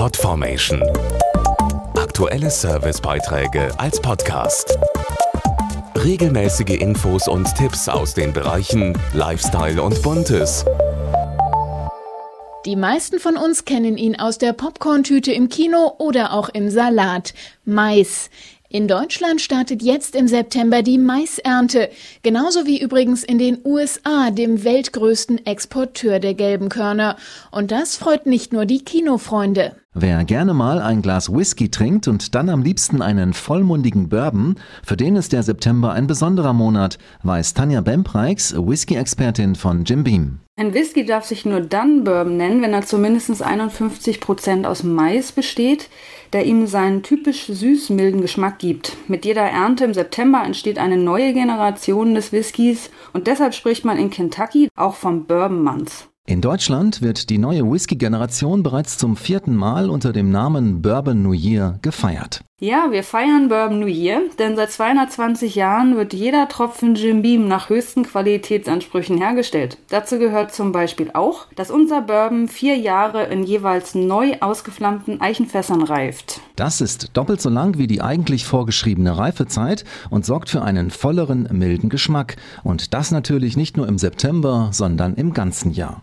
Podformation. Aktuelle Servicebeiträge als Podcast. Regelmäßige Infos und Tipps aus den Bereichen Lifestyle und Buntes. Die meisten von uns kennen ihn aus der Popcorn-Tüte im Kino oder auch im Salat. Mais. In Deutschland startet jetzt im September die Maisernte, genauso wie übrigens in den USA, dem weltgrößten Exporteur der gelben Körner. Und das freut nicht nur die Kinofreunde. Wer gerne mal ein Glas Whisky trinkt und dann am liebsten einen vollmundigen Bourbon, für den ist der September ein besonderer Monat, weiß Tanja Bempreiks, Whisky-Expertin von Jim Beam. Ein Whisky darf sich nur dann Bourbon nennen, wenn er zumindest 51 Prozent aus Mais besteht, der ihm seinen typisch süß-milden Geschmack gibt. Mit jeder Ernte im September entsteht eine neue Generation des Whiskys und deshalb spricht man in Kentucky auch vom Bourbon Month. In Deutschland wird die neue Whisky-Generation bereits zum vierten Mal unter dem Namen Bourbon New Year gefeiert. Ja, wir feiern Bourbon New Year, denn seit 220 Jahren wird jeder Tropfen Jim Beam nach höchsten Qualitätsansprüchen hergestellt. Dazu gehört zum Beispiel auch, dass unser Bourbon vier Jahre in jeweils neu ausgeflammten Eichenfässern reift. Das ist doppelt so lang wie die eigentlich vorgeschriebene Reifezeit und sorgt für einen volleren, milden Geschmack. Und das natürlich nicht nur im September, sondern im ganzen Jahr